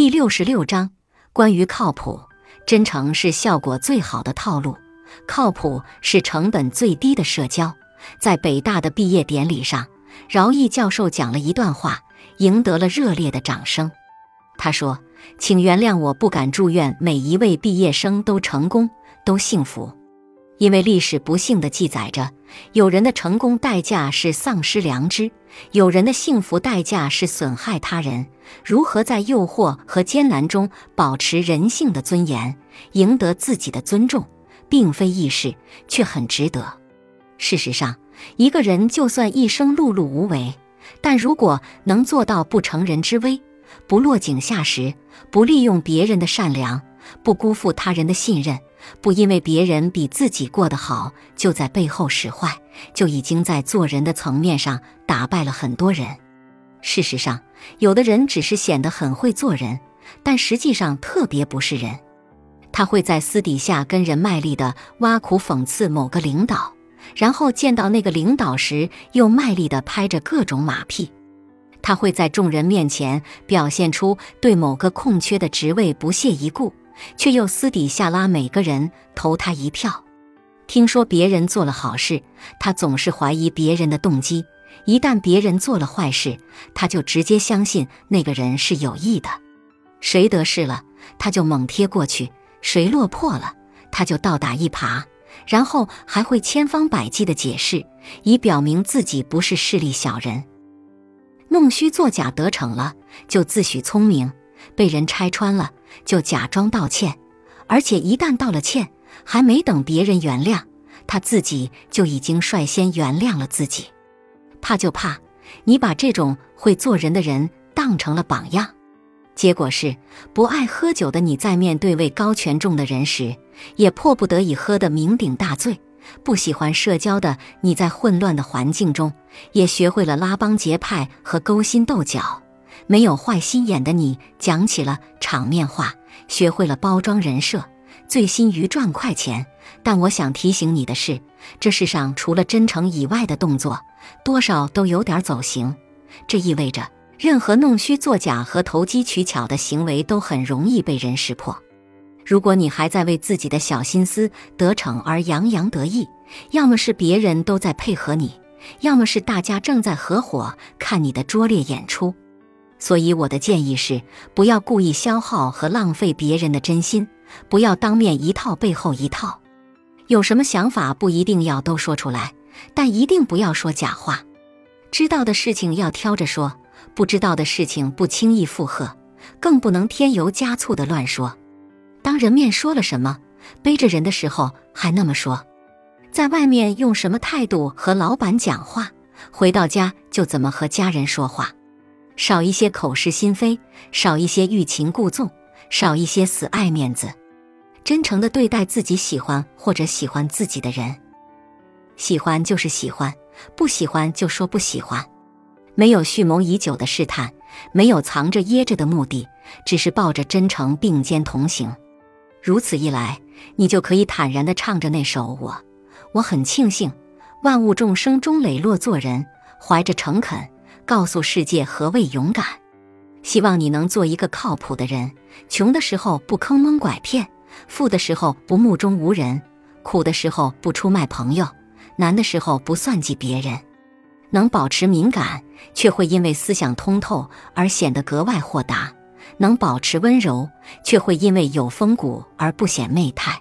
第六十六章，关于靠谱，真诚是效果最好的套路，靠谱是成本最低的社交。在北大的毕业典礼上，饶毅教授讲了一段话，赢得了热烈的掌声。他说：“请原谅我不敢祝愿每一位毕业生都成功、都幸福。”因为历史不幸地记载着，有人的成功代价是丧失良知，有人的幸福代价是损害他人。如何在诱惑和艰难中保持人性的尊严，赢得自己的尊重，并非易事，却很值得。事实上，一个人就算一生碌碌无为，但如果能做到不成人之危，不落井下石，不利用别人的善良，不辜负他人的信任。不因为别人比自己过得好，就在背后使坏，就已经在做人的层面上打败了很多人。事实上，有的人只是显得很会做人，但实际上特别不是人。他会在私底下跟人卖力的挖苦讽刺某个领导，然后见到那个领导时又卖力的拍着各种马屁。他会在众人面前表现出对某个空缺的职位不屑一顾。却又私底下拉每个人投他一票。听说别人做了好事，他总是怀疑别人的动机；一旦别人做了坏事，他就直接相信那个人是有意的。谁得势了，他就猛贴过去；谁落魄了，他就倒打一耙，然后还会千方百计的解释，以表明自己不是势利小人。弄虚作假得逞了，就自诩聪明。被人拆穿了，就假装道歉，而且一旦道了歉，还没等别人原谅，他自己就已经率先原谅了自己。怕就怕你把这种会做人的人当成了榜样，结果是不爱喝酒的你在面对位高权重的人时，也迫不得已喝得酩酊大醉；不喜欢社交的你在混乱的环境中，也学会了拉帮结派和勾心斗角。没有坏心眼的你，讲起了场面话，学会了包装人设，醉心于赚快钱。但我想提醒你的是，这世上除了真诚以外的动作，多少都有点走形。这意味着，任何弄虚作假和投机取巧的行为都很容易被人识破。如果你还在为自己的小心思得逞而洋洋得意，要么是别人都在配合你，要么是大家正在合伙看你的拙劣演出。所以我的建议是，不要故意消耗和浪费别人的真心，不要当面一套背后一套。有什么想法不一定要都说出来，但一定不要说假话。知道的事情要挑着说，不知道的事情不轻易附和，更不能添油加醋的乱说。当人面说了什么，背着人的时候还那么说，在外面用什么态度和老板讲话，回到家就怎么和家人说话。少一些口是心非，少一些欲擒故纵，少一些死爱面子，真诚的对待自己喜欢或者喜欢自己的人。喜欢就是喜欢，不喜欢就说不喜欢。没有蓄谋已久的试探，没有藏着掖着的目的，只是抱着真诚并肩同行。如此一来，你就可以坦然地唱着那首我。我很庆幸，万物众生中磊落做人，怀着诚恳。告诉世界何谓勇敢，希望你能做一个靠谱的人。穷的时候不坑蒙拐骗，富的时候不目中无人，苦的时候不出卖朋友，难的时候不算计别人。能保持敏感，却会因为思想通透而显得格外豁达；能保持温柔，却会因为有风骨而不显媚态。